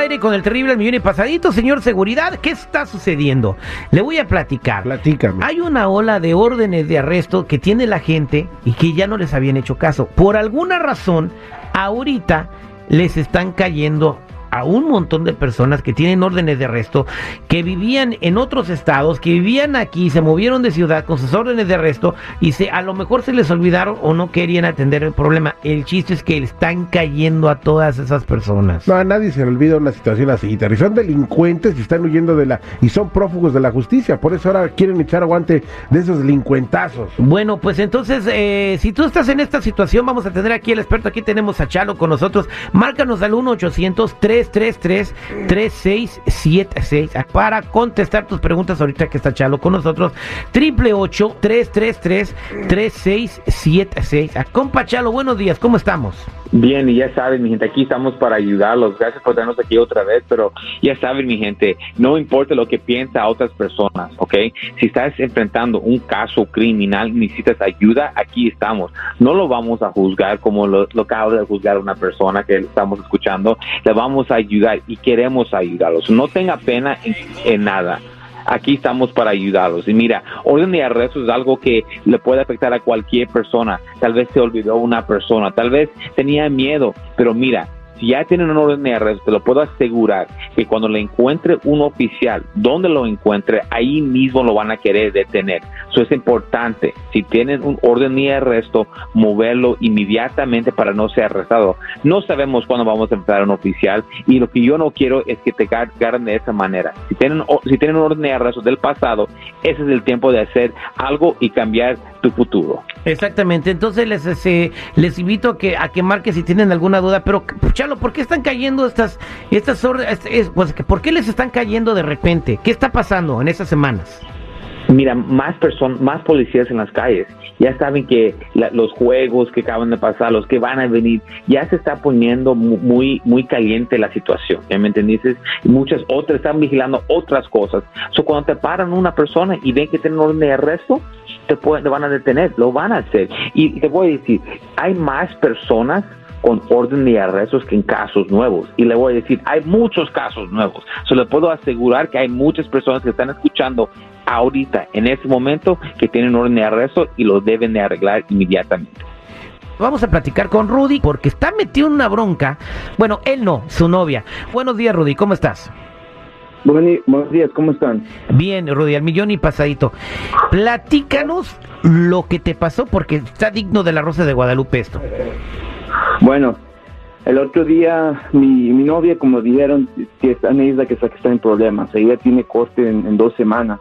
aire con el terrible millón y pasadito, señor seguridad. ¿Qué está sucediendo? Le voy a platicar. Platícame. Hay una ola de órdenes de arresto que tiene la gente y que ya no les habían hecho caso. Por alguna razón, ahorita les están cayendo a un montón de personas que tienen órdenes de arresto, que vivían en otros estados, que vivían aquí, se movieron de ciudad con sus órdenes de arresto y se, a lo mejor se les olvidaron o no querían atender el problema. El chiste es que están cayendo a todas esas personas. No, a nadie se le olvida una situación así, Terry. Son delincuentes y están huyendo de la... y son prófugos de la justicia. Por eso ahora quieren echar aguante de esos delincuentazos. Bueno, pues entonces, eh, si tú estás en esta situación, vamos a tener aquí el experto. Aquí tenemos a Chalo con nosotros. Márcanos al 1 800 333 3676 para contestar tus preguntas ahorita que está Chalo con nosotros. Triple 333 3676 Compa Chalo, buenos días, ¿cómo estamos? Bien, y ya saben, mi gente, aquí estamos para ayudarlos. Gracias por tenernos aquí otra vez, pero ya saben, mi gente, no importa lo que piensa otras personas, ¿ok? Si estás enfrentando un caso criminal, necesitas ayuda, aquí estamos. No lo vamos a juzgar como lo, lo acaba de juzgar una persona que estamos escuchando. Le vamos a ayudar y queremos ayudarlos. No tenga pena en, en nada aquí estamos para ayudarlos. Y mira, orden de arresto es algo que le puede afectar a cualquier persona. Tal vez se olvidó una persona, tal vez tenía miedo, pero mira, si ya tienen un orden de arresto, te lo puedo asegurar que cuando le encuentre un oficial, donde lo encuentre, ahí mismo lo van a querer detener. Eso es importante. Si tienen un orden de arresto, moverlo inmediatamente para no ser arrestado. No sabemos cuándo vamos a enfrentar a un oficial y lo que yo no quiero es que te agarren de esa manera. Si tienen, si tienen un orden de arresto del pasado, ese es el tiempo de hacer algo y cambiar tu futuro. Exactamente, entonces les este, les invito a que a que marquen si tienen alguna duda, pero Chalo, ¿por qué están cayendo estas estas órdenes? Pues, ¿por qué les están cayendo de repente? ¿Qué está pasando en estas semanas? Mira, más personas, más policías en las calles. Ya saben que la, los juegos que acaban de pasar, los que van a venir, ya se está poniendo muy, muy caliente la situación. ¿Ya me entendiste? Muchas otras están vigilando otras cosas. So, cuando te paran una persona y ven que tienen orden de arresto, te, pueden, te van a detener, lo van a hacer. Y te voy a decir, hay más personas con orden de arrestos que en casos nuevos. Y le voy a decir, hay muchos casos nuevos. Se le puedo asegurar que hay muchas personas que están escuchando ahorita, en este momento, que tienen orden de arresto y lo deben de arreglar inmediatamente. Vamos a platicar con Rudy porque está metido en una bronca. Bueno, él no, su novia. Buenos días, Rudy, ¿cómo estás? Buenos días, ¿cómo están? Bien, Rudy, al millón y pasadito. Platícanos lo que te pasó porque está digno de la Rosa de Guadalupe esto. Bueno, el otro día mi, mi novia, como dijeron, que está en isla que está, que está en problemas. Ella tiene corte en, en, dos semanas.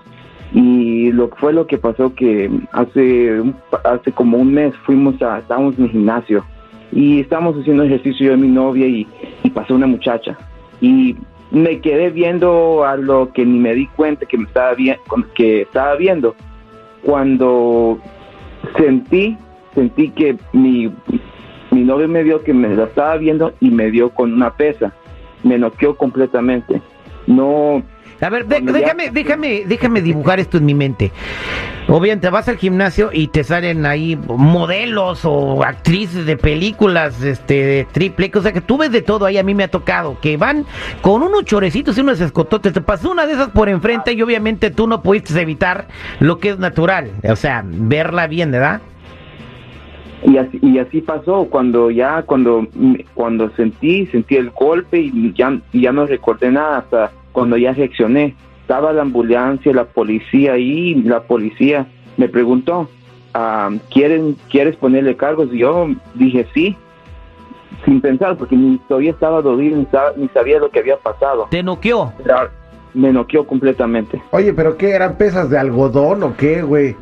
Y lo fue lo que pasó que hace hace como un mes fuimos a estábamos en el gimnasio y estábamos haciendo ejercicio yo y mi novia y, pasó una muchacha y me quedé viendo a lo que ni me di cuenta que me estaba que estaba viendo cuando sentí sentí que mi mi novio me vio que me la estaba viendo y me dio con una pesa. Me noqueó completamente. No. A ver, de, déjame, déjame, déjame dibujar esto en mi mente. Obviamente vas al gimnasio y te salen ahí modelos o actrices de películas, este, de triple, o sea que tú ves de todo ahí, a mí me ha tocado, que van con unos chorecitos y unos escototes, te pasó una de esas por enfrente y obviamente tú no pudiste evitar lo que es natural, o sea, verla bien, ¿verdad? y así, y así pasó cuando ya cuando cuando sentí sentí el golpe y ya ya no recordé nada hasta cuando ya reaccioné estaba la ambulancia la policía ahí la policía me preguntó ah, quieren quieres ponerle cargos y yo dije sí sin pensar porque ni todavía estaba dolido ni, ni sabía lo que había pasado. Te noqueó me noqueó completamente. Oye pero qué eran pesas de algodón o qué güey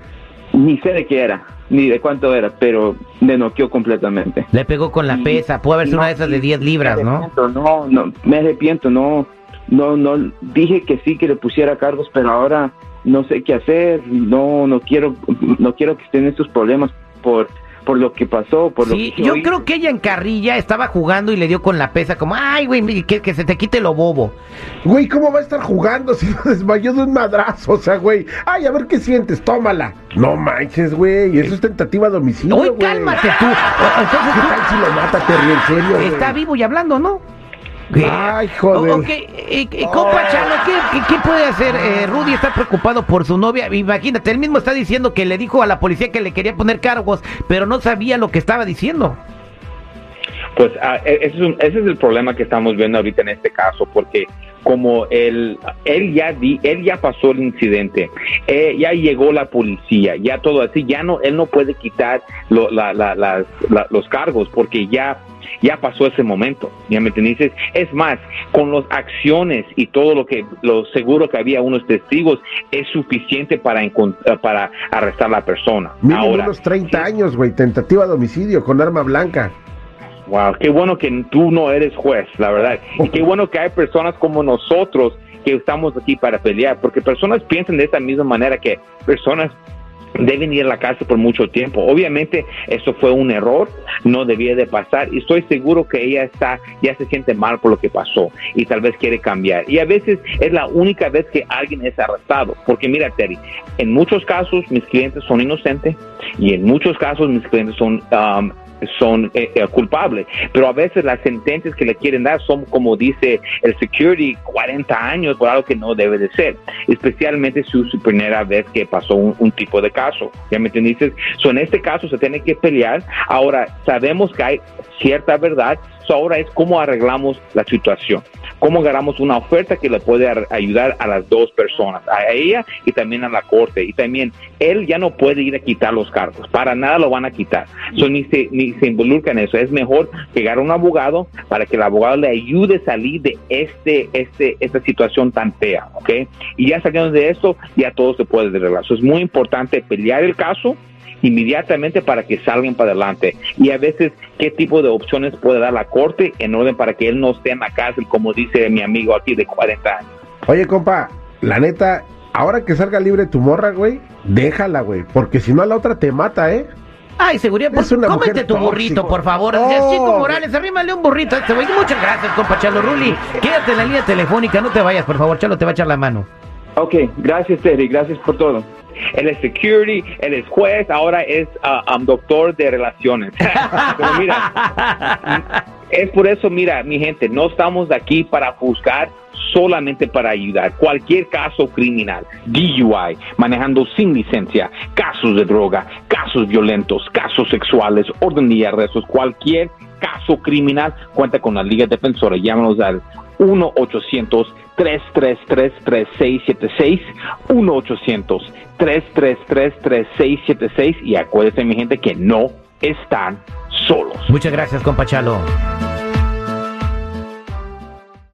ni sé de qué era ni de cuánto era, pero me noqueó completamente. Le pegó con la pesa, puede haber sido no, una de esas de 10 libras, ¿no? No, no, me arrepiento, no, no, no, dije que sí que le pusiera cargos, pero ahora no sé qué hacer, no, no quiero, no quiero que estén estos problemas por por lo que pasó, por sí, lo que yo creo que ella en carrilla estaba jugando y le dio con la pesa como, ay, güey, que, que, se te quite lo bobo. Güey, ¿cómo va a estar jugando si lo desmayó de un madrazo? O sea, güey, ay, a ver qué sientes, tómala. No manches, güey, eso es tentativa de homicidio, Uy, cálmate tú. Entonces, ¿qué tal si lo mata, Terry, en serio? Está güey? vivo y hablando, ¿no? Ay, joder. Ok, eh, eh, compa Chalo, ¿qué, qué- qué puede hacer? Eh, Rudy está preocupado por su novia. Imagínate, él mismo está diciendo que le dijo a la policía que le quería poner cargos, pero no sabía lo que estaba diciendo. Pues e- ese, es un- ese es el problema que estamos viendo ahorita en este caso, porque como él, él ya di, él ya pasó el incidente, eh, ya llegó la policía, ya todo así, ya no, él no puede quitar lo- la- la- las- la- los cargos porque ya ya pasó ese momento, ya me entiendes. Es más, con las acciones y todo lo que, lo seguro que había unos testigos, es suficiente para, para arrestar a la persona. Mínimo Ahora, unos 30 años, güey. Tentativa de homicidio con arma blanca. Wow, qué bueno que tú no eres juez, la verdad. Y qué bueno que hay personas como nosotros que estamos aquí para pelear, porque personas piensan de esta misma manera que personas deben ir a la cárcel por mucho tiempo. Obviamente eso fue un error, no debía de pasar y estoy seguro que ella está ya se siente mal por lo que pasó y tal vez quiere cambiar. Y a veces es la única vez que alguien es arrestado, porque mira Terry, en muchos casos mis clientes son inocentes y en muchos casos mis clientes son um, son eh, eh, culpables, pero a veces las sentencias que le quieren dar son, como dice el security, 40 años por algo que no debe de ser, especialmente si es su primera vez que pasó un, tipo de caso. ¿Ya me entiendes? So, en este caso se tiene que pelear. Ahora, sabemos que hay cierta verdad, so, ahora es cómo arreglamos la situación. Cómo agarramos una oferta que le puede ar- ayudar a las dos personas, a ella y también a la corte. Y también él ya no puede ir a quitar los cargos, para nada lo van a quitar. So, ni, se, ni se involucra en eso. Es mejor que agarre un abogado para que el abogado le ayude a salir de este, este, esta situación tan fea, ¿ok? Y ya saliendo de esto, ya todo se puede arreglar. So, es muy importante pelear el caso inmediatamente para que salgan para adelante. Y a veces, ¿qué tipo de opciones puede dar la corte en orden para que él no esté en la cárcel, como dice mi amigo aquí de 40 años? Oye, compa, la neta, ahora que salga libre tu morra, güey, déjala, güey. Porque si no, la otra te mata, ¿eh? Ay, seguridad, por, una cómete tu tóxico. burrito, por favor. Oh. Chico Morales, arrímale un burrito a este güey. Muchas gracias, compa Chalo Ruli. Quédate en la línea telefónica, no te vayas, por favor. Chalo te va a echar la mano. Ok, gracias Terry, gracias por todo. Él es security, él es juez, ahora es ah, um, doctor de relaciones. Pero mira, es por eso, mira, mi gente, no estamos aquí para juzgar, solamente para ayudar. Cualquier caso criminal, DUI, manejando sin licencia, casos de droga, casos violentos, casos sexuales, orden y arrestos, cualquier caso criminal, cuenta con la Liga Defensora. Llámanos al 1-800-333-3676, 1-800-333-3676 y acuérdense, mi gente, que no están solos. Muchas gracias, compa Chalo.